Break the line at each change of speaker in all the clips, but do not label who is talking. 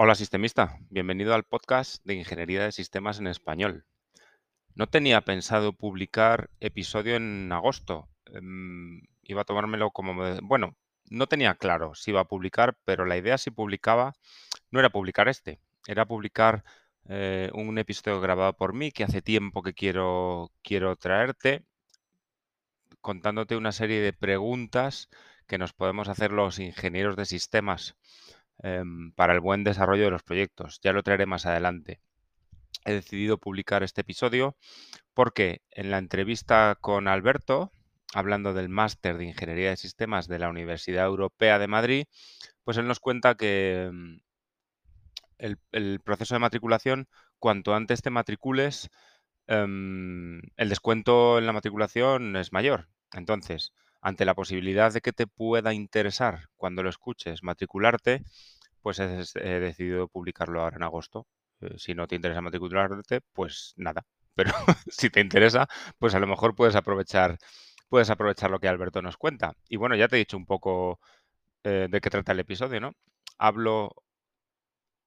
Hola sistemista, bienvenido al podcast de Ingeniería de Sistemas en Español. No tenía pensado publicar episodio en agosto. Em, iba a tomármelo como... Bueno, no tenía claro si iba a publicar, pero la idea si publicaba no era publicar este, era publicar eh, un episodio grabado por mí que hace tiempo que quiero, quiero traerte contándote una serie de preguntas que nos podemos hacer los ingenieros de sistemas em, para el buen desarrollo de los proyectos. Ya lo traeré más adelante. He decidido publicar este episodio porque en la entrevista con Alberto, hablando del máster de Ingeniería de Sistemas de la Universidad Europea de Madrid, pues él nos cuenta que el, el proceso de matriculación, cuanto antes te matricules, em, el descuento en la matriculación es mayor. Entonces, ante la posibilidad de que te pueda interesar cuando lo escuches matricularte, pues he, decidido publicarlo ahora en agosto. Eh, si no te interesa matricularte, pues nada. Pero si te interesa, pues a lo mejor puedes aprovechar, puedes aprovechar lo que Alberto nos cuenta. Y bueno, ya te he dicho un poco eh, de qué trata el episodio, ¿no? Hablo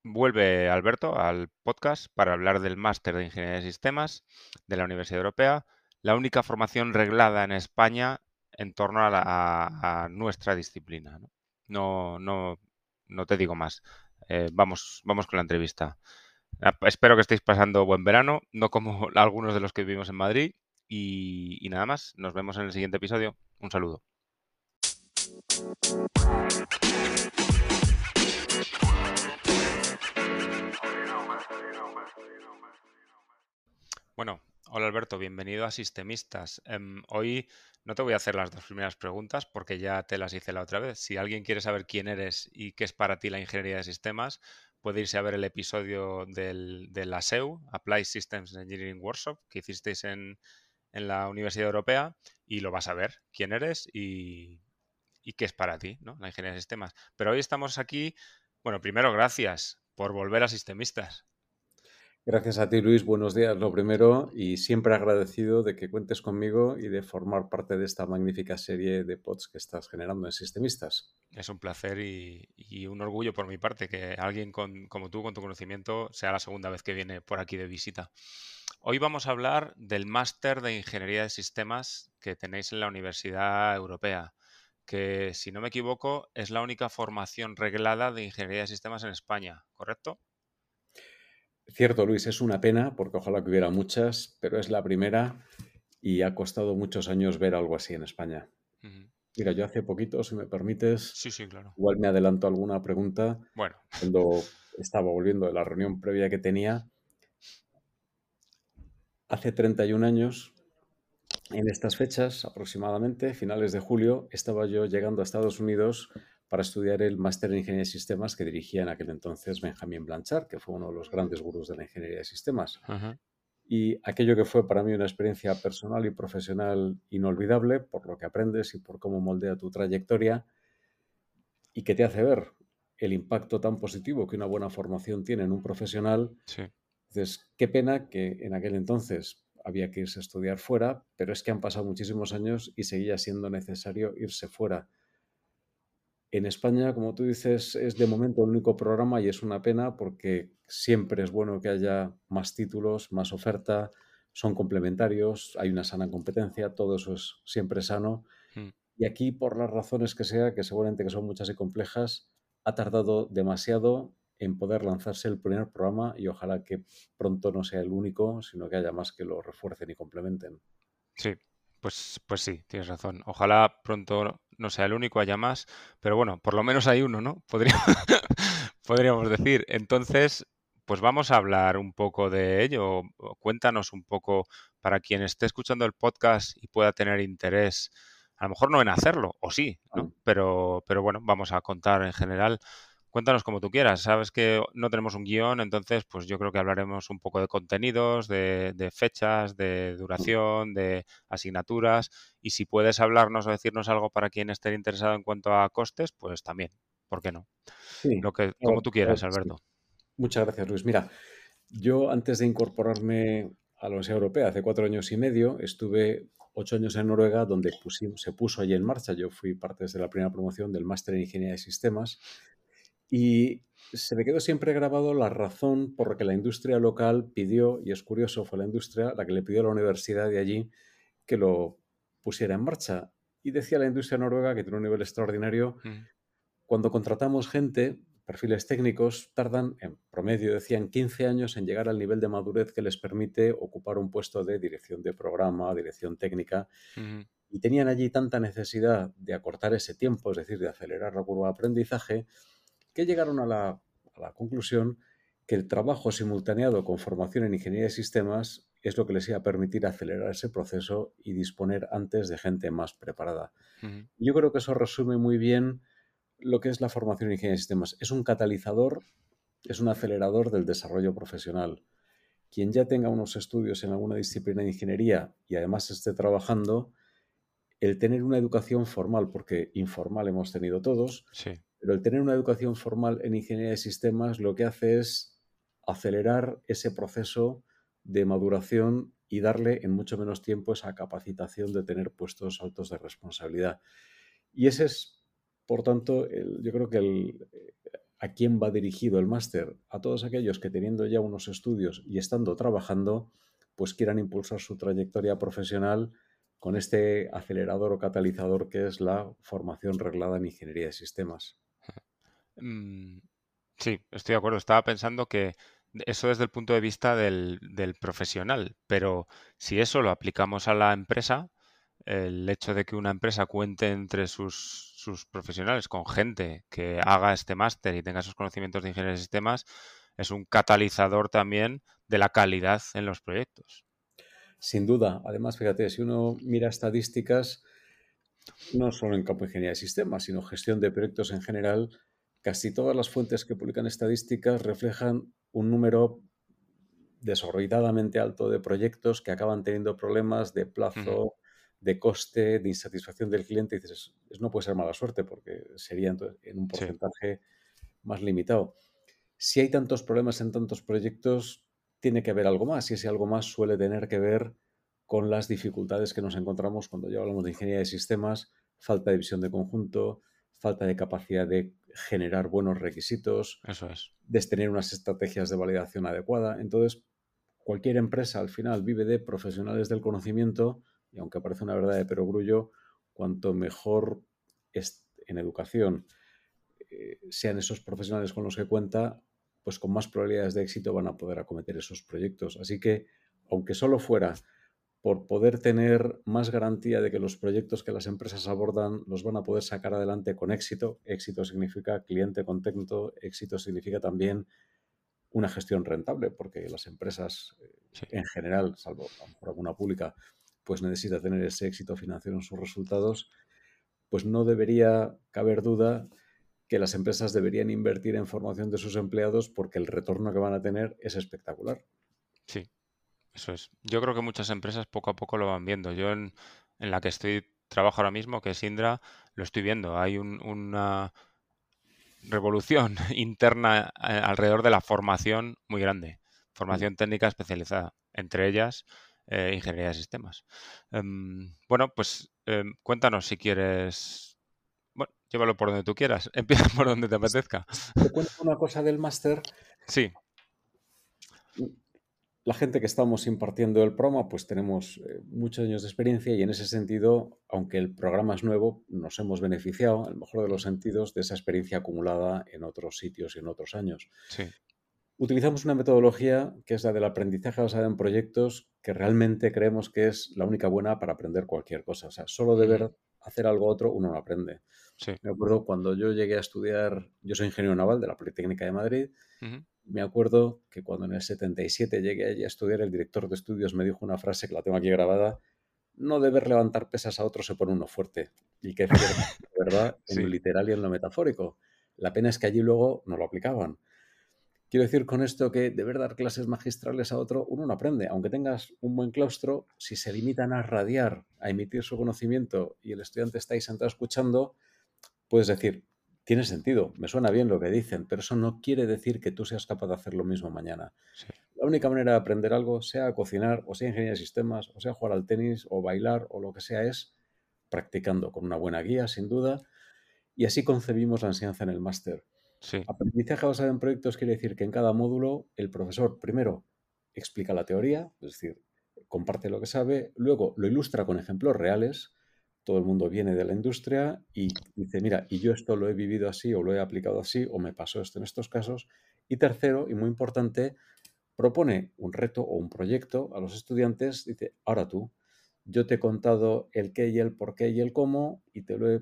Vuelve Alberto al podcast para hablar del máster de Ingeniería de Sistemas de la Universidad Europea, la única formación reglada en España en torno a, la- a- a nuestra disciplina. ¿no? No, no, no te digo más. Eh, vamos, vamos con la entrevista. Ah, Espero que estéis pasando buen verano, no como algunos de los que vivimos en Madrid. Y, y nada más, nos vemos en el siguiente episodio. Un saludo. Bueno, hola Alberto, bienvenido a Sistemistas. Em, hoy no te voy a hacer las dos primeras preguntas porque ya te las hice la otra vez. Si alguien quiere saber quién eres y qué es para ti la ingeniería de sistemas, puede irse a ver el episodio del, de la SEU, Applied Systems Engineering Workshop, que hicisteis en, en la Universidad Europea y lo vas a ver quién eres y, y qué es para ti, ¿no? La ingeniería de sistemas. Pero hoy estamos aquí, bueno, primero gracias por volver a Sistemistas.
Gracias a ti, Luis. Buenos días, lo primero, y siempre agradecido de que cuentes conmigo y de formar parte de esta magnífica serie de pods que estás generando en Sistemistas.
Es un placer y, y un orgullo por mi parte que alguien con- como tú, con tu conocimiento, sea la segunda vez que viene por aquí de visita. Hoy vamos a hablar del máster de Ingeniería de Sistemas que tenéis en la Universidad Europea, que si no me equivoco es la única formación reglada de Ingeniería de Sistemas en España, ¿correcto?
Cierto, Luis, es una pena, porque ojalá que hubiera muchas, pero es la primera y ha costado muchos años ver algo así en España. Mira, yo hace poquito, si me permites,
Sí, sí, claro.
igual me adelanto alguna pregunta.
Bueno,
Cuando estaba volviendo de la reunión previa que tenía, hace 31 años, en estas fechas aproximadamente, finales de julio, estaba yo llegando a Estados Unidos para estudiar el máster en Ingeniería de Sistemas que dirigía en aquel entonces Benjamin Blanchard, que fue uno de los grandes gurús de la ingeniería de sistemas. Y aquello que fue para mí una experiencia personal y profesional inolvidable, por lo que aprendes y por cómo moldea tu trayectoria, y que te hace ver el impacto tan positivo que una buena formación tiene en un profesional
sí,
entonces, qué pena que en aquel entonces había que irse a estudiar fuera, pero es que han pasado muchísimos años y seguía siendo necesario irse fuera. En España, como tú dices, es de momento el único programa y es una pena porque siempre es bueno que haya más títulos, más oferta, son complementarios, hay una sana competencia, todo eso es siempre sano.
Mm.
Y aquí, por las razones que sea, que seguramente que son muchas y complejas, ha tardado demasiado en poder lanzarse el primer programa y ojalá que pronto no sea el único, sino que haya más que lo refuercen y complementen.
sí. Pues, pues sí, tienes razón. Ojalá pronto no sea el único, haya más, pero bueno, por lo menos hay uno, ¿no? Podría- podríamos decir. Entonces, pues vamos a hablar un poco de ello. Cuéntanos un poco para quien esté escuchando el podcast y pueda tener interés, a lo mejor no en hacerlo, o sí, ¿no? Pero, pero bueno, vamos a contar en general. Cuéntanos como tú quieras. Sabes que no tenemos un guion, entonces pues yo creo que hablaremos un poco de contenidos, de, de fechas, de duración, de asignaturas. Y si puedes hablarnos o decirnos algo para quien esté interesado en cuanto a costes, pues también. ¿Por qué no?
Sí,
Lo que,
claro,
como tú quieras,
claro que sí.
Alberto.
Muchas gracias, Luis. Mira, yo antes de incorporarme a la Universidad Europea, hace cuatro años y medio, estuve ocho años en Noruega, donde se puso allí en marcha. Yo fui parte desde la primera promoción del máster en Ingeniería de Sistemas. Y se me quedó siempre grabado la razón por la que la industria local pidió, y es curioso, fue la industria la que le pidió a la universidad de allí que lo pusiera en marcha. Y decía la industria noruega, que tiene un nivel extraordinario, cuando contratamos gente, perfiles técnicos, tardan en promedio, decían, 15 años en llegar al nivel de madurez que les permite ocupar un puesto de dirección de programa, dirección técnica. Y tenían allí tanta necesidad de acortar ese tiempo, es decir, de acelerar la curva de aprendizaje, que llegaron a la, conclusión que el trabajo simultaneado con formación en ingeniería de sistemas es lo que les iba a permitir acelerar ese proceso y disponer antes de gente más preparada. Yo creo que eso resume muy bien lo que es la formación en ingeniería de sistemas. Es un catalizador, es un acelerador del desarrollo profesional. Quien ya tenga unos estudios en alguna disciplina de ingeniería y además esté trabajando, el tener una educación formal, porque informal hemos tenido todos,
sí.
Pero el tener una educación formal en ingeniería de sistemas lo que hace es acelerar ese proceso de maduración y darle en mucho menos tiempo esa capacitación de tener puestos altos de responsabilidad. Y ese es, por tanto, yo creo que el, a quién va dirigido el máster, a todos aquellos que teniendo ya unos estudios y estando trabajando, pues quieran impulsar su trayectoria profesional con este acelerador o catalizador que es la formación reglada en ingeniería de sistemas.
Mm, sí, estoy de acuerdo. Estaba pensando que eso desde el punto de vista del, profesional, pero si eso lo aplicamos a la empresa, el hecho de que una empresa cuente entre sus, sus profesionales con gente que haga este máster y tenga esos conocimientos de ingeniería de sistemas es un catalizador también de la calidad en los proyectos.
Sin duda. Además, fíjate, si uno mira estadísticas, no solo en campo de ingeniería de sistemas, sino gestión de proyectos en general, Casi todas las fuentes que publican estadísticas reflejan un número desorbitada,mente alto de proyectos que acaban teniendo problemas de plazo, de coste, de insatisfacción del cliente. Y dices, no puede ser mala suerte porque sería entonces en un porcentaje más limitado. Si hay tantos problemas en tantos proyectos, tiene que haber algo más y ese algo más suele tener que ver con las dificultades que nos encontramos cuando ya hablamos de ingeniería de sistemas, falta de visión de conjunto, falta de capacidad de generar buenos requisitos,
Eso es.
de tener unas estrategias de validación adecuada. Entonces, cualquier empresa al final vive de profesionales del conocimiento y aunque parece una verdad de perogrullo, cuanto mejor es en educación eh, sean esos profesionales con los que cuenta, pues con más probabilidades de éxito van a poder acometer esos proyectos. Así que, aunque solo fuera por poder tener más garantía de que los proyectos que las empresas abordan los van a poder sacar adelante con éxito. Éxito significa cliente contento, éxito significa también una gestión rentable, porque las empresas eh, en general, salvo por alguna pública, pues necesita tener ese éxito financiero en sus resultados, pues no debería caber duda que las empresas deberían invertir en formación de sus empleados porque el retorno que van a tener es espectacular.
Sí, eso es. Yo creo que muchas empresas poco a poco lo van viendo. Yo en, la que estoy trabajo ahora mismo, que es Indra, lo estoy viendo. Hay una revolución interna alrededor de la formación muy grande. Formación técnica especializada, entre ellas eh, ingeniería de sistemas. Em, bueno, pues em, cuéntanos si quieres. Bueno, llévalo por donde tú quieras. Empieza por donde te apetezca.
Te cuento una cosa del máster.
Sí
la gente que estamos impartiendo el programa, pues tenemos eh, muchos años de experiencia y en ese sentido, aunque el programa es nuevo, nos hemos beneficiado, en el mejor de los sentidos, de esa experiencia acumulada en otros sitios y en otros años. Utilizamos una metodología que es la del aprendizaje basado en proyectos, que realmente creemos que es la única buena para aprender cualquier cosa. O sea, solo de ver hacer algo otro uno no aprende. Me acuerdo cuando yo llegué a estudiar, yo soy ingeniero naval de la Politécnica de Madrid, me acuerdo que cuando en el 77 llegué allí a estudiar, el director de estudios me dijo una frase que la tengo aquí grabada, no deber levantar pesas a otro se pone uno fuerte. Y que es ¿verdad? En lo literal y en lo metafórico. La pena es que allí luego no lo aplicaban. Quiero decir con esto que deber dar clases magistrales a otro, uno no aprende. Aunque tengas un buen claustro, si se limitan a radiar, a emitir su conocimiento y el estudiante está ahí sentado escuchando, puedes decir, tiene sentido, me suena bien lo que dicen, pero eso no quiere decir que tú seas capaz de hacer lo mismo mañana. La única manera de aprender algo, sea cocinar, o sea ingeniería de sistemas, o sea jugar al tenis, o bailar, o lo que sea, es practicando con una buena guía, sin duda. Y así concebimos la enseñanza en el máster.
Sí.
Aprendizaje basado en proyectos quiere decir que en cada módulo el profesor primero explica la teoría, es decir, comparte lo que sabe, luego lo ilustra con ejemplos reales, todo el mundo viene de la industria y dice, mira, y yo esto lo he vivido así o lo he aplicado así o me pasó esto en estos casos. Y tercero, y muy importante, propone un reto o un proyecto a los estudiantes, dice, ahora tú, yo te he contado el qué y el por qué y el cómo y te lo he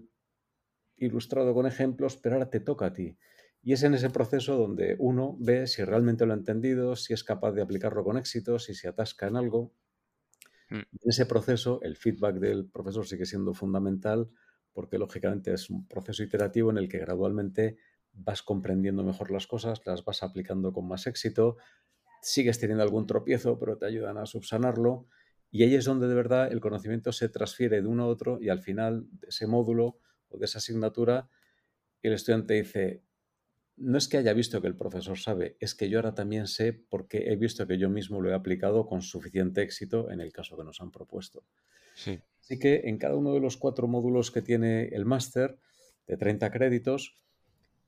ilustrado con ejemplos, pero ahora te toca a ti. Y es en ese proceso donde uno ve si realmente lo ha entendido, si es capaz de aplicarlo con éxito, si se atasca en algo.
Mm.
En ese proceso, el feedback del profesor sigue siendo fundamental porque lógicamente es un proceso iterativo en el que gradualmente vas comprendiendo mejor las cosas, las vas aplicando con más éxito, sigues teniendo algún tropiezo, pero te ayudan a subsanarlo. Y ahí es donde de verdad el conocimiento se transfiere de uno a otro y al final de ese módulo o de esa asignatura, el estudiante dice, no es que haya visto que el profesor sabe, es que yo ahora también sé porque he visto que yo mismo lo he aplicado con suficiente éxito en el caso que nos han propuesto.
Sí.
Así que en cada uno de los cuatro módulos que tiene el máster, de 30 créditos,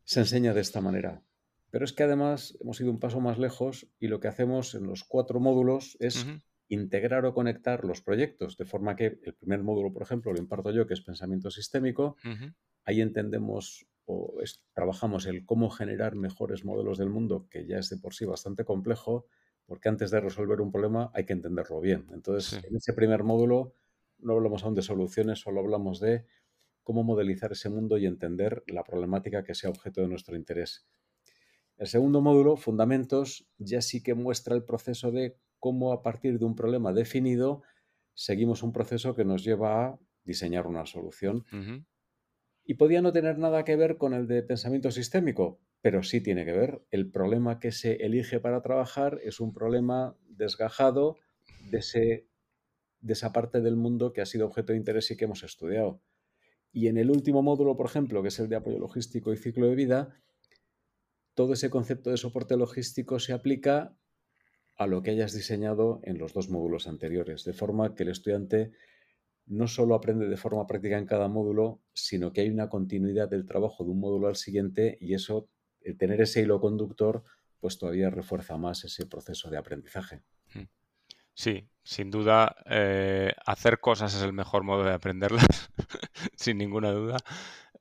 se enseña de esta manera. Pero es que además hemos ido un paso más lejos y lo que hacemos en los cuatro módulos es integrar o conectar los proyectos, de forma que el primer módulo, por ejemplo, lo imparto yo, que es pensamiento sistémico, ahí entendemos o es- trabajamos el cómo generar mejores modelos del mundo, que ya es de por sí bastante complejo, porque antes de resolver un problema hay que entenderlo bien. Entonces,
Sí.
en ese primer módulo no hablamos aún de soluciones, solo hablamos de cómo modelizar ese mundo y entender la problemática que sea objeto de nuestro interés. El segundo módulo, Fundamentos, ya sí que muestra el proceso de cómo a partir de un problema definido seguimos un proceso que nos lleva a diseñar una solución. Y podía no tener nada que ver con el de pensamiento sistémico, pero sí tiene que ver. El problema que se elige para trabajar es un problema desgajado de, ese, de esa parte del mundo que ha sido objeto de interés y que hemos estudiado. Y en el último módulo, por ejemplo, que es el de apoyo logístico y ciclo de vida, todo ese concepto de soporte logístico se aplica a lo que hayas diseñado en los dos módulos anteriores, de forma que el estudiante no solo aprende de forma práctica en cada módulo, sino que hay una continuidad del trabajo de un módulo al siguiente y eso, el tener ese hilo conductor, pues todavía refuerza más ese proceso de aprendizaje.
Sí, sin duda, eh, hacer cosas es el mejor modo de aprenderlas, sin ninguna duda.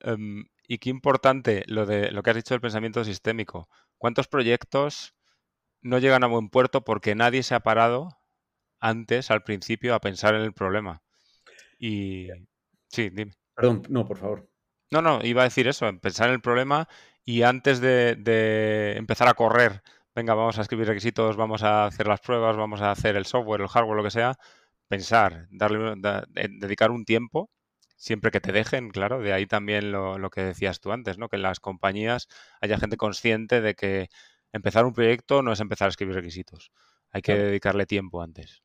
Em, y qué importante lo de lo que has dicho del pensamiento sistémico. ¿Cuántos proyectos no llegan a buen puerto porque nadie se ha parado antes, al principio, a pensar en el problema? Y sí, dime.
Perdón, no, por favor.
No, no, iba a decir eso, en pensar en el problema y antes de, de empezar a correr, venga, vamos a escribir requisitos, vamos a hacer las pruebas, vamos a hacer el software, el hardware, lo que sea, pensar, darle, da- de- dedicar un tiempo, siempre que te dejen, claro, de ahí también lo, lo que decías tú antes, ¿no? Que en las compañías haya gente consciente de que empezar un proyecto no es empezar a escribir requisitos, hay que
Claro.
dedicarle tiempo antes.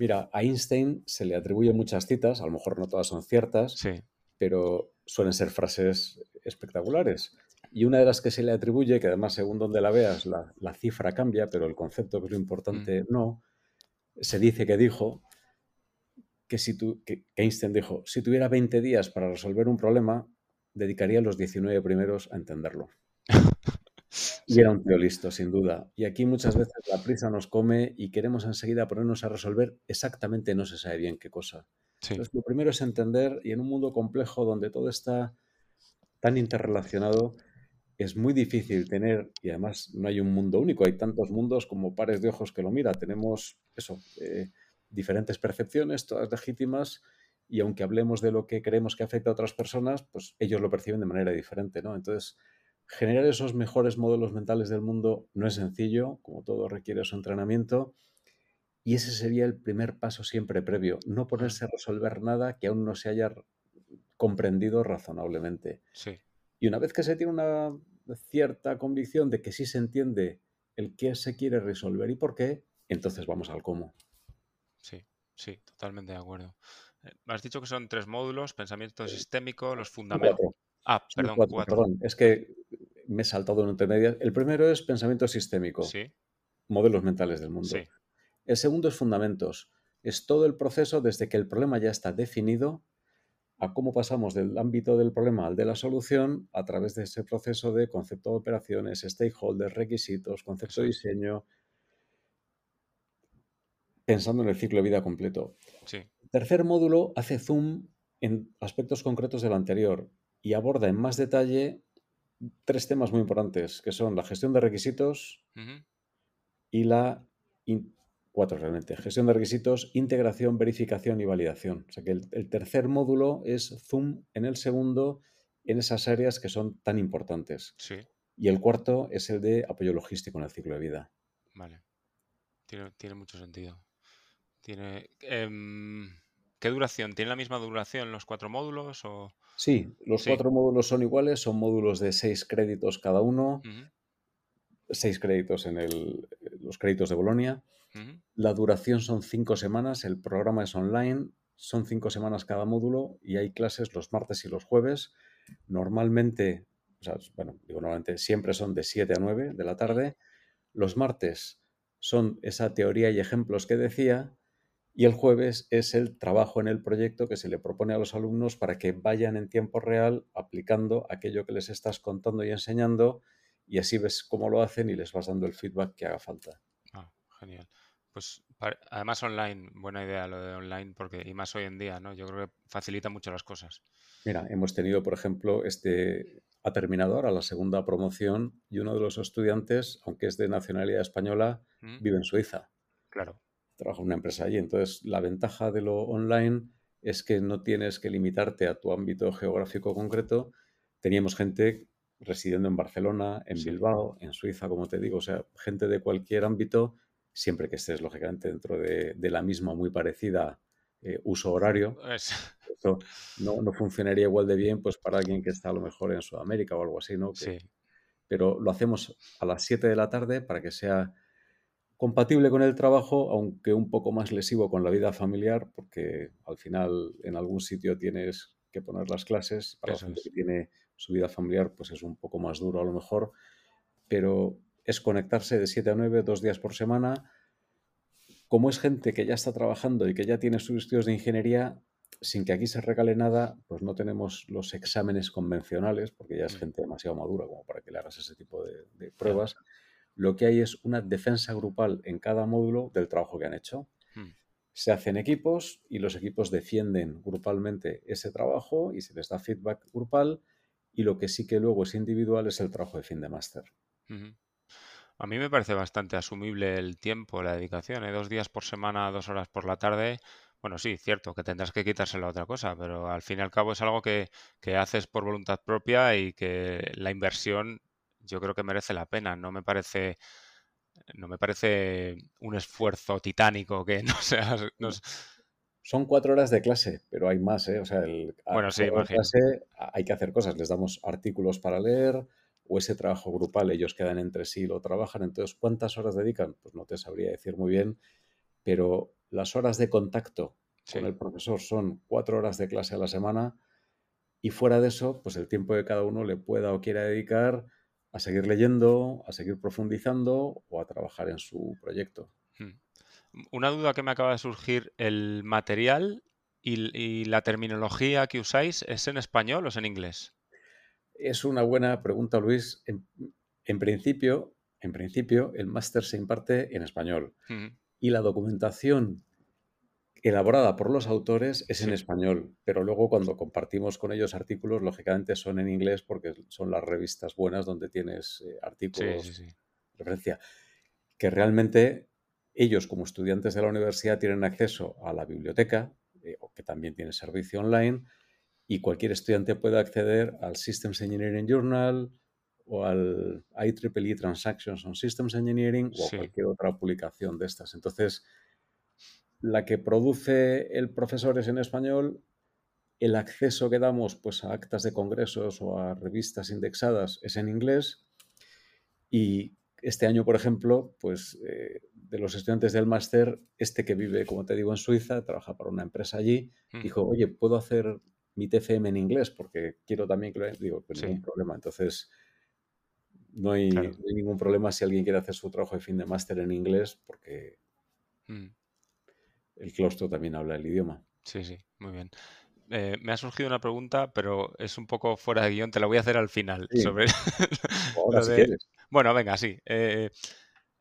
Mira, a Einstein se le atribuyen muchas citas, a lo mejor no todas son ciertas,
Sí,
pero suelen ser frases espectaculares. Y una de las que se le atribuye, que además según donde la veas, la, la cifra cambia, pero el concepto que es lo importante no, se dice que dijo que, si tu, que, que Einstein dijo, si tuviera 20 días para resolver un problema, dedicaría los 19 primeros a entenderlo. Y era un tío listo, sin duda. Y aquí muchas veces la prisa nos come y queremos enseguida ponernos a resolver exactamente no se sabe bien qué cosa.
sí,
Entonces, lo primero es entender, y en un mundo complejo donde todo está tan interrelacionado, es muy difícil tener, y además no hay un mundo único, hay tantos mundos como pares de ojos que lo mira. Tenemos eso, eh, diferentes percepciones, todas legítimas, y aunque hablemos de lo que creemos que afecta a otras personas, pues ellos lo perciben de manera diferente, ¿no? Entonces, generar esos mejores modelos mentales del mundo no es sencillo, como todo requiere su entrenamiento, y ese sería el primer paso siempre previo, no ponerse a resolver nada que aún no se haya comprendido razonablemente.
sí.
Y una vez que se tiene una cierta convicción de que sí se entiende el qué se quiere resolver y por qué, entonces vamos al cómo.
Sí, sí, totalmente de acuerdo. Eh, Has dicho que son tres módulos, pensamiento sistémico, los fundamentos.
cuatro,
Ah, perdón,
cuatro,
cuatro.
perdón. Es que me he saltado en intermedio. El primero es pensamiento sistémico,
Sí,
modelos mentales del mundo.
sí,
El segundo es fundamentos. Es todo el proceso desde que el problema ya está definido a cómo pasamos del ámbito del problema al de la solución a través de ese proceso de concepto de operaciones, stakeholders, requisitos, concepto de diseño, pensando en el ciclo de vida completo.
Sí.
Tercer módulo hace zoom en aspectos concretos del anterior y aborda en más detalle tres temas muy importantes, que son la gestión de requisitos y la... cuatro realmente. Gestión de requisitos, integración, verificación y validación. O sea que el, tercer módulo es zoom en el segundo en esas áreas que son tan importantes.
Sí.
Y el cuarto es el de apoyo logístico en el ciclo de vida.
Vale. Tiene, mucho sentido. Tiene... Em, ¿Qué duración? ¿Tiene la misma duración los cuatro módulos? O...
Sí, los cuatro módulos son iguales, son módulos de seis créditos cada uno, seis créditos en los créditos de Bolonia. La duración son cinco semanas, el programa es online, son cinco semanas cada módulo y hay clases los martes y los jueves. Normalmente, o sea, bueno, digo normalmente, siempre son de 7 a 9 de la tarde. Los martes son esa teoría y ejemplos que decía y el jueves es el trabajo en el proyecto que se le propone a los alumnos para que vayan en tiempo real aplicando aquello que les estás contando y enseñando y así ves cómo lo hacen y les vas dando el feedback que haga falta.
Ah, genial. Pues además online, buena idea lo de online porque y más hoy en día, ¿no? Yo creo que facilita mucho las cosas.
Mira, hemos tenido, por ejemplo, este ha terminado ahora la segunda promoción y uno de los estudiantes, aunque es de nacionalidad española,
¿Mm?
vive en Suiza.
Claro
trabaja en una empresa allí. Entonces, la ventaja de lo online es que no tienes que limitarte a tu ámbito geográfico concreto. Teníamos gente residiendo en Barcelona, en Bilbao, en Suiza, como te digo, o sea, gente de cualquier ámbito, siempre que estés, lógicamente, dentro de, la misma, muy parecida eh, uso horario. Esto no, no, funcionaría igual de bien pues para alguien que está a lo mejor en Sudamérica o algo así, ¿no?
sí.
Pero lo hacemos a las 7 de la tarde para que sea compatible con el trabajo, aunque un poco más lesivo con la vida familiar, porque al final en algún sitio tienes que poner las clases. Para la gente que tiene su vida familiar, pues es un poco más duro a lo mejor, pero es conectarse de 7 a 9, dos días por semana. Como es gente que ya está trabajando y que ya tiene sus estudios de ingeniería, sin que aquí se regale nada, pues no tenemos los exámenes convencionales, porque ya es mm. gente demasiado madura como para que le hagas ese tipo de, pruebas lo que hay es una defensa grupal en cada módulo del trabajo que han hecho. Hmm. Se hacen equipos y los equipos defienden grupalmente ese trabajo y se les da feedback grupal y lo que sí que luego es individual es el trabajo de fin de máster.
A mí me parece bastante asumible el tiempo, la dedicación. ¿eh? Dos días por semana, dos horas por la tarde. Bueno, sí, cierto, que tendrás que quitárselo a otra cosa, pero al fin y al cabo es algo que, que haces por voluntad propia y que la inversión yo creo que merece la pena. No me parece no me parece un esfuerzo titánico que no sea...
Son cuatro horas de clase, pero hay más, ¿eh? O sea, el,
bueno, sí,
clase hay que hacer cosas. Les damos artículos para leer o ese trabajo grupal, ellos quedan entre sí y lo trabajan. Entonces, ¿cuántas horas dedican? Pues no te sabría decir muy bien, pero las horas de contacto con el profesor son cuatro horas de clase a la semana y fuera de eso, pues el tiempo que cada uno le pueda o quiera dedicar a seguir leyendo, a seguir profundizando o a trabajar en su proyecto. Hmm.
Una duda que me acaba de surgir, ¿el material y, la terminología que usáis es en español o es en inglés?
Es una buena pregunta, Luis. En, principio, en principio, el máster se imparte en español y la documentación elaborada por los autores es en español, pero luego cuando compartimos con ellos artículos, lógicamente son en inglés porque son las revistas buenas donde tienes eh, artículos de referencia. Que realmente ellos como estudiantes de la universidad tienen acceso a la biblioteca, eh, que también tiene servicio online, y cualquier estudiante puede acceder al Systems Engineering Journal o al IEEE Transactions on Systems Engineering o a cualquier otra publicación de estas. Entonces, la que produce el profesor es en español, el acceso que damos pues, a actas de congresos o a revistas indexadas es en inglés y este año, por ejemplo, pues eh, de los estudiantes del máster, este que vive, como te digo, en Suiza, trabaja para una empresa allí, mm. dijo, oye, ¿puedo hacer mi TFM en inglés? Porque quiero también que lo... Digo, pues ningún problema. Entonces, no hay, ningún problema si alguien quiere hacer su trabajo de fin de máster en inglés, porque... Mm el claustro también habla el idioma.
Sí, sí, muy bien. eh, me ha surgido una pregunta, pero es un poco fuera de guion, te la voy a hacer al final.
Sí.
Sobre
Ahora, si
de-. Bueno, venga, sí. eh,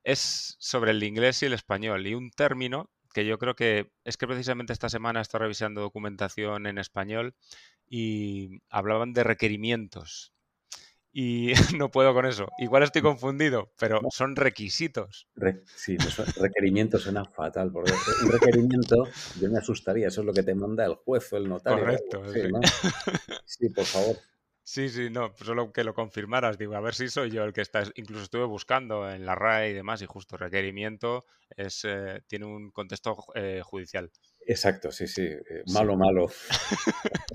es sobre el inglés y el español y un término que yo creo que es que precisamente esta semana he estado revisando documentación en español y hablaban de requerimientos. Y no puedo con eso. Igual estoy confundido, pero son requisitos.
Re- sí, me suena- requerimiento suena fatal, porque un requerimiento yo me asustaría, eso es lo que te manda el juez o el notario.
Correcto, sí.
¿no? Sí, por favor.
Sí, sí, no, pues solo que lo confirmaras, digo, a ver si soy yo el que está. Incluso estuve buscando en la RAE y demás, y justo requerimiento es, eh, tiene un contexto eh, judicial.
Exacto, sí, sí. eh,
Sí.
malo, malo.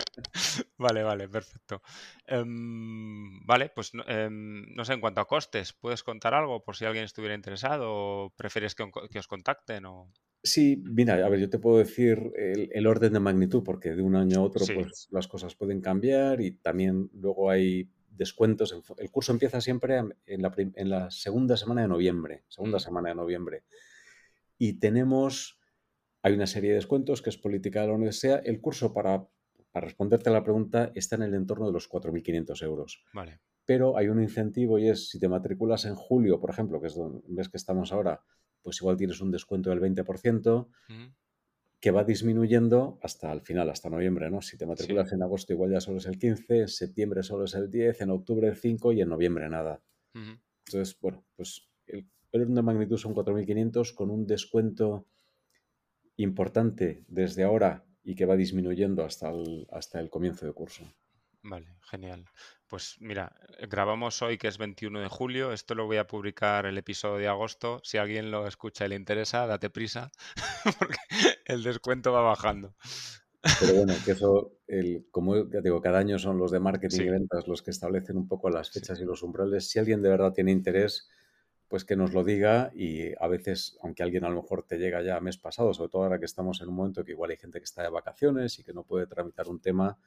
Vale, vale, perfecto. Em, vale, pues no, em, no sé, en cuanto a costes, ¿puedes contar algo por si alguien estuviera interesado o prefieres que, os contacten? O...
Sí, mira, a ver, yo te puedo decir el, el orden de magnitud, porque de un año a otro
Sí.
pues las cosas pueden cambiar y también luego hay descuentos. El curso empieza siempre en la, prim- en la segunda semana de noviembre, segunda semana de noviembre. Y tenemos, hay una serie de descuentos que es política de la universidad. El curso, para, para responderte a la pregunta, está en el entorno de los 4.500 euros.
Vale,
Pero hay un incentivo y es si te matriculas en julio, por ejemplo, que es donde ves que estamos ahora, pues igual tienes un descuento del 20%
Ujú.
que va disminuyendo hasta el final, hasta noviembre, ¿no? Si te matriculas en agosto igual ya solo es el 15, en septiembre solo es el 10, en octubre el 5 y en noviembre nada. Entonces, bueno, pues el, el orden de magnitud son 4.500 con un descuento importante desde ahora y que va disminuyendo hasta el, hasta el comienzo de curso.
Vale, genial. Pues mira, grabamos hoy que es 21 de julio. Esto lo voy a publicar el episodio de agosto. Si alguien lo escucha y le interesa, date prisa, porque el descuento va bajando.
Pero bueno, que eso, el, como ya digo, cada año son los de marketing
Sí.
y ventas los que establecen un poco las
Sí.
fechas y los umbrales. Si alguien de verdad tiene interés, pues que nos lo diga y a veces, aunque alguien a lo mejor te llega ya mes pasado, sobre todo ahora que estamos en un momento que igual hay gente que está de vacaciones y que no puede tramitar un tema,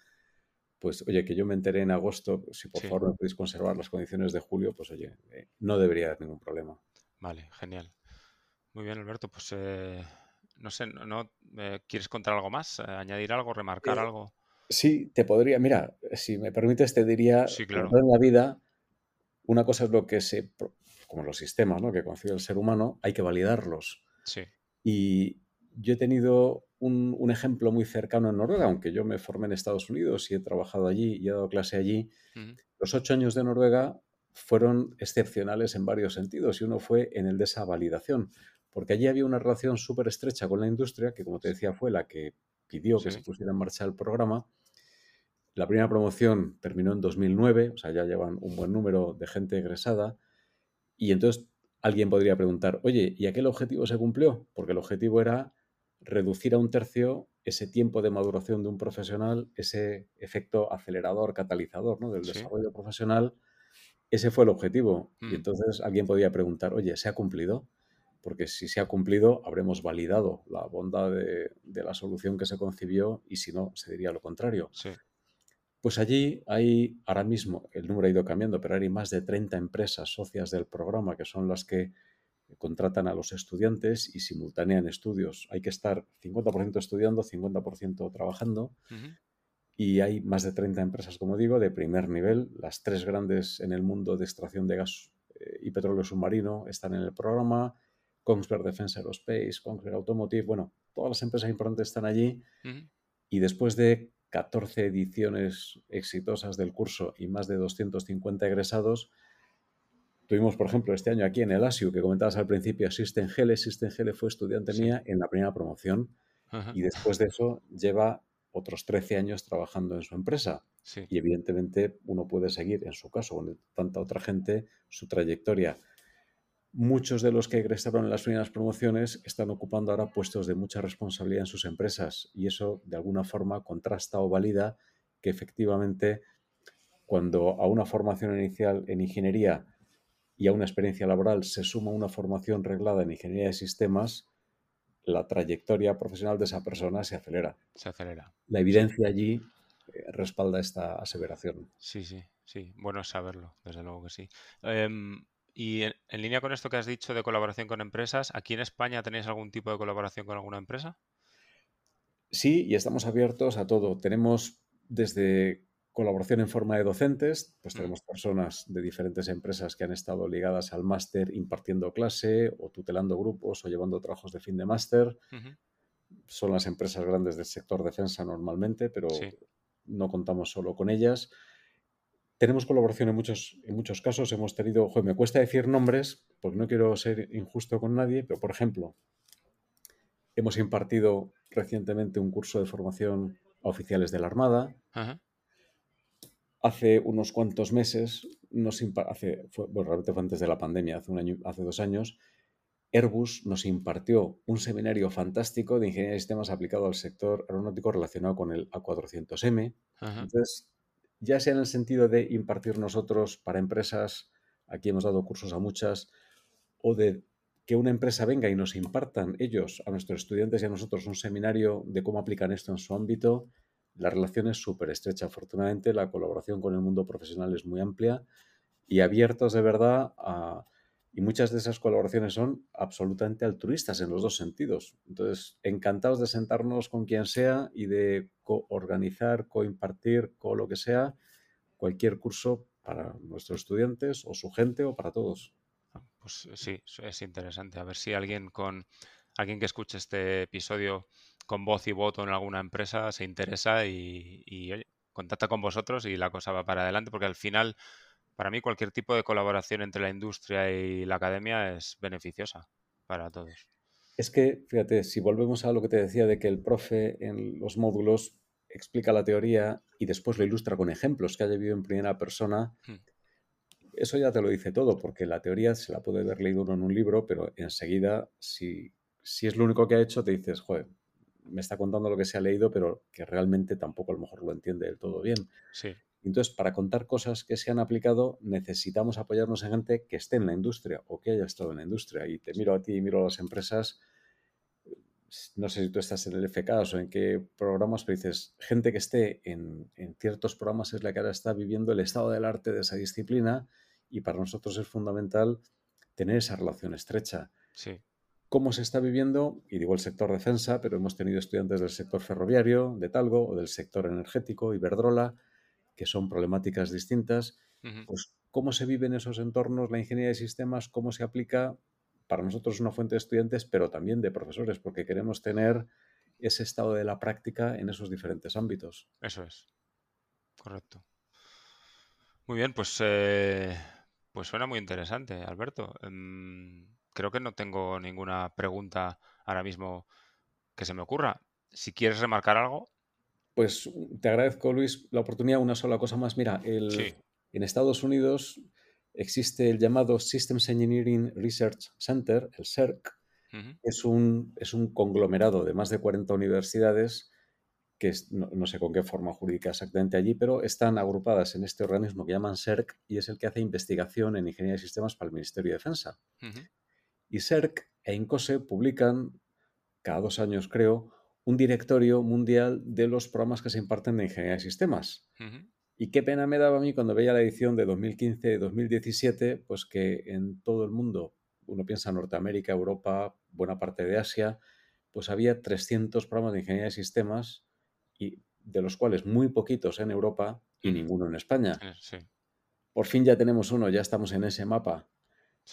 pues oye, que yo me enteré en agosto, si por
Sí.
favor me podéis conservar las condiciones de julio, pues oye, eh, no debería haber ningún problema.
Vale, genial. Muy bien, Alberto. Pues eh, no sé, ¿no, no, eh, quieres contar algo más? ¿Añadir algo? ¿Remarcar
Eh,
algo?
Sí, te podría, mira, si me permites, te diría,
Sí, claro.
en la vida, una cosa es lo que se, como los sistemas, ¿no? que concibe el ser humano, hay que validarlos.
Sí.
Y yo he tenido un, un ejemplo muy cercano en Noruega, aunque yo me formé en Estados Unidos y he trabajado allí y he dado clase allí. Los ocho años de Noruega fueron excepcionales en varios sentidos y uno fue en el de esa validación, porque allí había una relación súper estrecha con la industria, que como te decía fue la que pidió que se pusiera en marcha el programa. La primera promoción terminó en 2009, o sea, ya llevan un buen número de gente egresada, y entonces alguien podría preguntar, oye, ¿y aquel objetivo se cumplió? Porque el objetivo era reducir a un tercio ese tiempo de maduración de un profesional, ese efecto acelerador, catalizador ¿no? del
Sí.
desarrollo profesional. Ese fue el objetivo.
Mm.
Y entonces alguien podría preguntar, oye, ¿se ha cumplido? Porque si se ha cumplido, habremos validado la bondad de, de la solución que se concibió y si no, se diría lo contrario.
Sí.
Pues allí hay, ahora mismo, el número ha ido cambiando, pero hay más de 30 empresas socias del programa que son las que contratan a los estudiantes y simultanean estudios. Hay que estar 50% estudiando, 50% trabajando y hay más de 30 empresas, como digo, de primer nivel. Las tres grandes en el mundo de extracción de gas eh, y petróleo submarino están en el programa. Kongsberg Defense Aerospace, Kongsberg Automotive, bueno, todas las empresas importantes están allí y después de 14 ediciones exitosas del curso y más de 250 egresados, tuvimos, por ejemplo, este año aquí en el ASIU, que comentabas al principio, System Gele. System Gele fue estudiante
Sí.
mía en la primera promoción
Ajá.
y después de eso lleva otros 13 años trabajando en su empresa.
Sí.
Y evidentemente uno puede seguir, en su caso, con tanta otra gente, su trayectoria. Muchos de los que egresaron en las primeras promociones están ocupando ahora puestos de mucha responsabilidad en sus empresas y eso de alguna forma contrasta o valida que efectivamente cuando a una formación inicial en ingeniería y a una experiencia laboral se suma una formación reglada en ingeniería de sistemas, la trayectoria profesional de esa persona se acelera.
Se acelera.
La evidencia allí eh, respalda esta aseveración.
Sí, sí, sí. Bueno saberlo, desde luego que sí. Em, y en, línea con esto que has dicho de colaboración con empresas, ¿aquí en España tenéis algún tipo de colaboración con alguna empresa?
Sí, y estamos abiertos a todo. Tenemos desde colaboración en forma de docentes, pues
Mm,
tenemos personas de diferentes empresas que han estado ligadas al máster impartiendo clase o tutelando grupos o llevando trabajos de fin de máster. Son las empresas grandes del sector defensa normalmente, pero
Sí.
no contamos solo con ellas. Tenemos colaboración en muchos, en muchos casos. Hemos tenido, joder, me cuesta decir nombres porque no quiero ser injusto con nadie, pero por ejemplo, hemos impartido recientemente un curso de formación a oficiales de la Armada.
Ajá.
Hace unos cuantos meses, nos hace, fue, bueno, realmente fue antes de la pandemia, hace, un año, hace dos años, Airbus nos impartió un seminario fantástico de ingeniería de sistemas aplicado al sector aeronáutico relacionado con el A400M.
Ajá.
Entonces, ya sea en el sentido de impartir nosotros para empresas, aquí hemos dado cursos a muchas, o de que una empresa venga y nos impartan ellos, a nuestros estudiantes y a nosotros, un seminario de cómo aplican esto en su ámbito, la relación es súper estrecha. Afortunadamente, la colaboración con el mundo profesional es muy amplia y abiertos de verdad a... Y muchas de esas colaboraciones son absolutamente altruistas en los dos sentidos. Entonces, encantados de sentarnos con quien sea y de coorganizar, coimpartir, co lo que sea, cualquier curso para nuestros estudiantes o su gente o para todos.
Pues sí, es- es interesante. A ver si alguien con alguien que escuche este episodio con voz y voto en alguna empresa se interesa y, y, oye, contacta con vosotros y la cosa va para adelante, porque al final, para mí, cualquier tipo de colaboración entre la industria y la academia es beneficiosa para todos.
Es que, fíjate, si volvemos a lo que te decía de que el profe en los módulos explica la teoría y después lo ilustra con ejemplos que haya vivido en primera persona,
Hmm.
eso ya te lo dice todo, porque la teoría se la puede haber leído uno en un libro, pero enseguida, si, si es lo único que ha hecho, te dices, joder, me está contando lo que se ha leído, pero que realmente tampoco a lo mejor lo entiende del todo bien.
Sí,
Entonces, para contar cosas que se han aplicado, necesitamos apoyarnos en gente que esté en la industria o que haya estado en la industria. Y te miro a ti y miro a las empresas. No sé si tú estás en el FK o en qué programas, pero dices, gente que esté en, en ciertos programas es la que ahora está viviendo el estado del arte de esa disciplina y para nosotros es fundamental tener esa relación estrecha.
sí,
¿Cómo se está viviendo? Y digo el sector defensa, pero hemos tenido estudiantes del sector ferroviario, de Talgo, o del sector energético, Iberdrola, que son problemáticas distintas. Pues cómo se vive en esos entornos la ingeniería de sistemas, cómo se aplica, para nosotros es una fuente de estudiantes, pero también de profesores, porque queremos tener ese estado de la práctica en esos diferentes ámbitos.
eso es. Correcto. Muy bien, pues, eh, pues suena muy interesante, Alberto. Em, creo que no tengo ninguna pregunta ahora mismo que se me ocurra. Si quieres remarcar algo,
Pues te agradezco, Luis, la oportunidad. Una sola cosa más. Mira, el,
sí.
en Estados Unidos existe el llamado Systems Engineering Research Center, el CERC.
ujú,
Es un, es un conglomerado de más de 40 universidades que es- no, no sé con qué forma jurídica exactamente allí, pero están agrupadas en este organismo que llaman CERC y es el que hace investigación en ingeniería de sistemas para el Ministerio de Defensa. Y CERC e INCOSE publican, cada dos años creo, un directorio mundial de los programas que se imparten de ingeniería de sistemas. Y qué pena me daba a mí cuando veía la edición de 2015-2017, pues que en todo el mundo, uno piensa en Norteamérica, Europa, buena parte de Asia, pues había 300 programas de ingeniería de sistemas y de los cuales muy poquitos en Europa y ninguno en España.
Eh, Sí,
Por fin ya tenemos uno, ya estamos en ese mapa,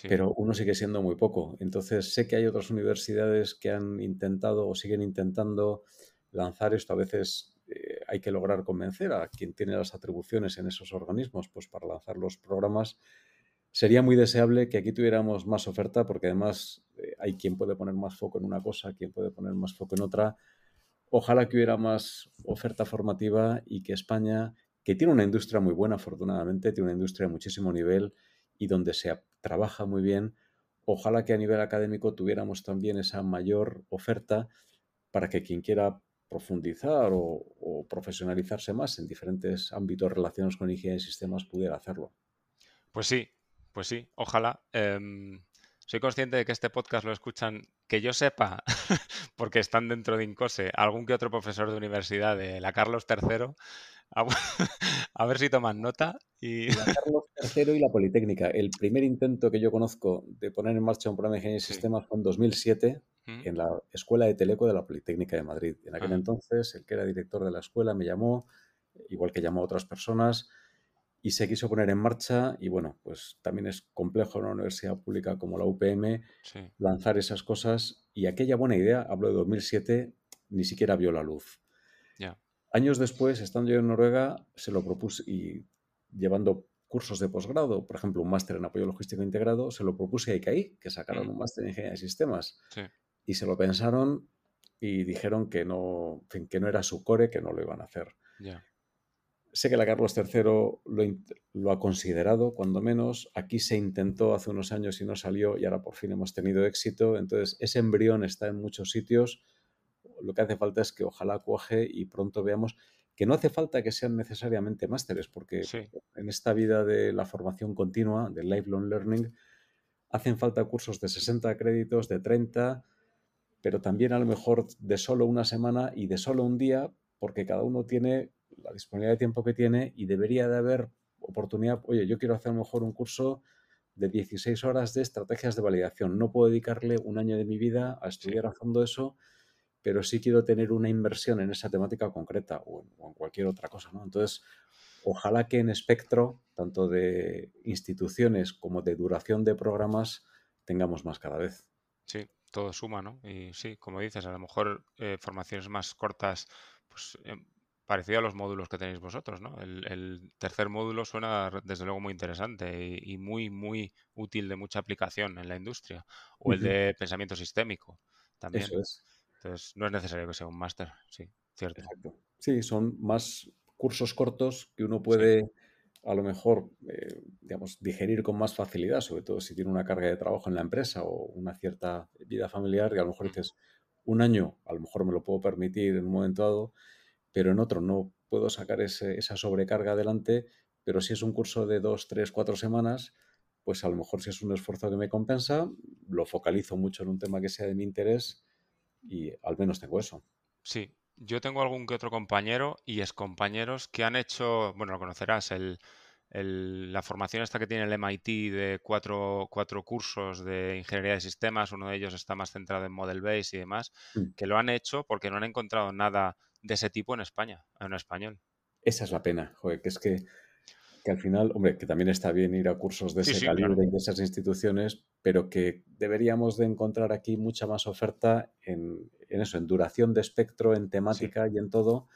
pero uno sigue siendo muy poco. Entonces sé que hay otras universidades que han intentado o siguen intentando lanzar esto. A veces eh, hay que lograr convencer a quien tiene las atribuciones en esos organismos pues para lanzar los programas. Sería muy deseable que aquí tuviéramos más oferta porque además eh, hay quien puede poner más foco en una cosa, quien puede poner más foco en otra. Ojalá que hubiera más oferta formativa y que España, que tiene una industria muy buena, afortunadamente, tiene una industria de muchísimo nivel y donde se trabaja muy bien, ojalá que a nivel académico tuviéramos también esa mayor oferta para que quien quiera profundizar o, profesionalizarse más en diferentes ámbitos relacionados con ingeniería de sistemas pudiera hacerlo.
Pues sí, pues sí, ojalá. Em, soy consciente de que este podcast lo escuchan, que yo sepa, porque están dentro de Incose, algún que otro profesor de universidad de la Carlos III. A, a ver si toman nota y
La Carlos III y la Politécnica. El primer intento que yo conozco de poner en marcha un programa de ingeniería de
Sí.
sistemas fue en 2007 en la Escuela de Teleco de la Politécnica de Madrid. En aquel entonces, el que era director de la escuela me llamó, igual que llamó a otras personas, y se quiso poner en marcha. Y bueno, pues también es complejo en una universidad pública como la UPM lanzar esas cosas. Y aquella buena idea, hablo de 2007, ni siquiera vio la luz. Años después, estando yo en Noruega, se lo propuse y llevando cursos de posgrado, por ejemplo, un máster en apoyo logístico integrado, se lo propuse a ICAI, que sacaron mm. un máster en ingeniería de sistemas. Y se lo pensaron y dijeron que no, que no era su core, que no lo iban a hacer. Sé que la Carlos III lo, lo, ha considerado, cuando menos. Aquí se intentó hace unos años y no salió, y ahora por fin hemos tenido éxito. Entonces, ese embrión está en muchos sitios lo que hace falta es que ojalá cuaje y pronto veamos que no hace falta que sean necesariamente másteres, porque en esta vida de la formación continua, del lifelong learning, hacen falta cursos de 60 créditos, de 30, pero también a lo mejor de solo una semana y de solo un día, porque cada uno tiene la disponibilidad de tiempo que tiene y debería de haber oportunidad, oye, yo quiero hacer a lo mejor un curso de 16 horas de estrategias de validación. No puedo dedicarle un año de mi vida a estudiar a fondo eso pero sí quiero tener una inversión en esa temática concreta o en, cualquier otra cosa, ¿no? Entonces, ojalá que en espectro, tanto de instituciones como de duración de programas, tengamos más cada vez.
Sí, todo suma, ¿no? Y sí, como dices, a lo mejor eh, formaciones más cortas, pues eh, parecido a los módulos que tenéis vosotros, ¿no? El, tercer módulo suena desde luego muy interesante y, muy, muy útil de mucha aplicación en la industria. O el de pensamiento sistémico también.
Eso es.
Entonces, no es necesario que sea un máster, sí, cierto.
Sí, son más cursos cortos que uno puede a lo mejor, eh, digamos, digerir con más facilidad, sobre todo si tiene una carga de trabajo en la empresa o una cierta vida familiar y a lo mejor dices, un año, a lo mejor me lo puedo permitir en un momento dado, pero en otro no puedo sacar esa sobrecarga adelante, pero si es un curso de dos, tres, cuatro semanas, pues a lo mejor si es un esfuerzo que me compensa, lo focalizo mucho en un tema que sea de mi interés y al menos tengo eso.
Sí, yo tengo algún que otro compañero y excompañeros que han hecho, bueno, lo conocerás, el, la formación esta que tiene el MIT de cuatro, cuatro, cursos de ingeniería de sistemas, uno de ellos está más centrado en Model Base y demás, mm. que lo han hecho porque no han encontrado nada de ese tipo en España, en español.
Esa es la pena, joder, que es que que al final, hombre, que también está bien ir a cursos de ese calibre y de esas instituciones, pero que deberíamos de encontrar aquí mucha más oferta en, eso, en duración de espectro, en temática y en todo,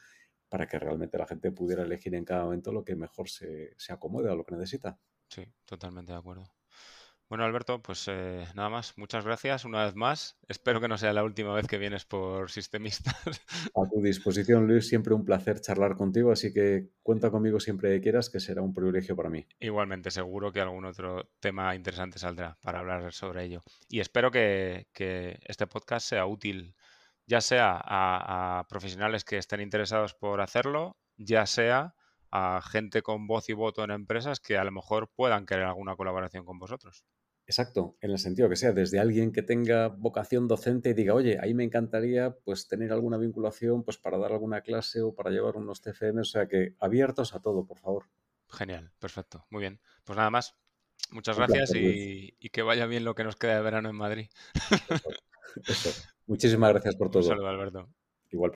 para que realmente la gente pudiera elegir en cada momento lo que mejor se, se acomode a lo que necesita.
Sí, totalmente de acuerdo. Bueno, Alberto, pues eh, nada más. Muchas gracias una vez más. Espero que no sea la última vez que vienes por Sistemistas.
A tu disposición, Luis. Siempre un placer charlar contigo, así que cuenta conmigo siempre que quieras, que será un privilegio para mí.
Igualmente, seguro que algún otro tema interesante saldrá para hablar sobre ello. Y espero que, este podcast sea útil, ya sea a, a profesionales que estén interesados por hacerlo, ya sea a gente con voz y voto en empresas que a lo mejor puedan querer alguna colaboración con vosotros.
Exacto, en el sentido que sea, desde alguien que tenga vocación docente y diga, oye, ahí me encantaría pues tener alguna vinculación pues para dar alguna clase o para llevar unos TFM, o sea que abiertos a todo, por favor.
Genial, perfecto, muy bien. Pues nada más, muchas gracias y, que vaya bien lo que nos queda de verano en Madrid.
Muchísimas gracias por todo. Un
saludo, Alberto.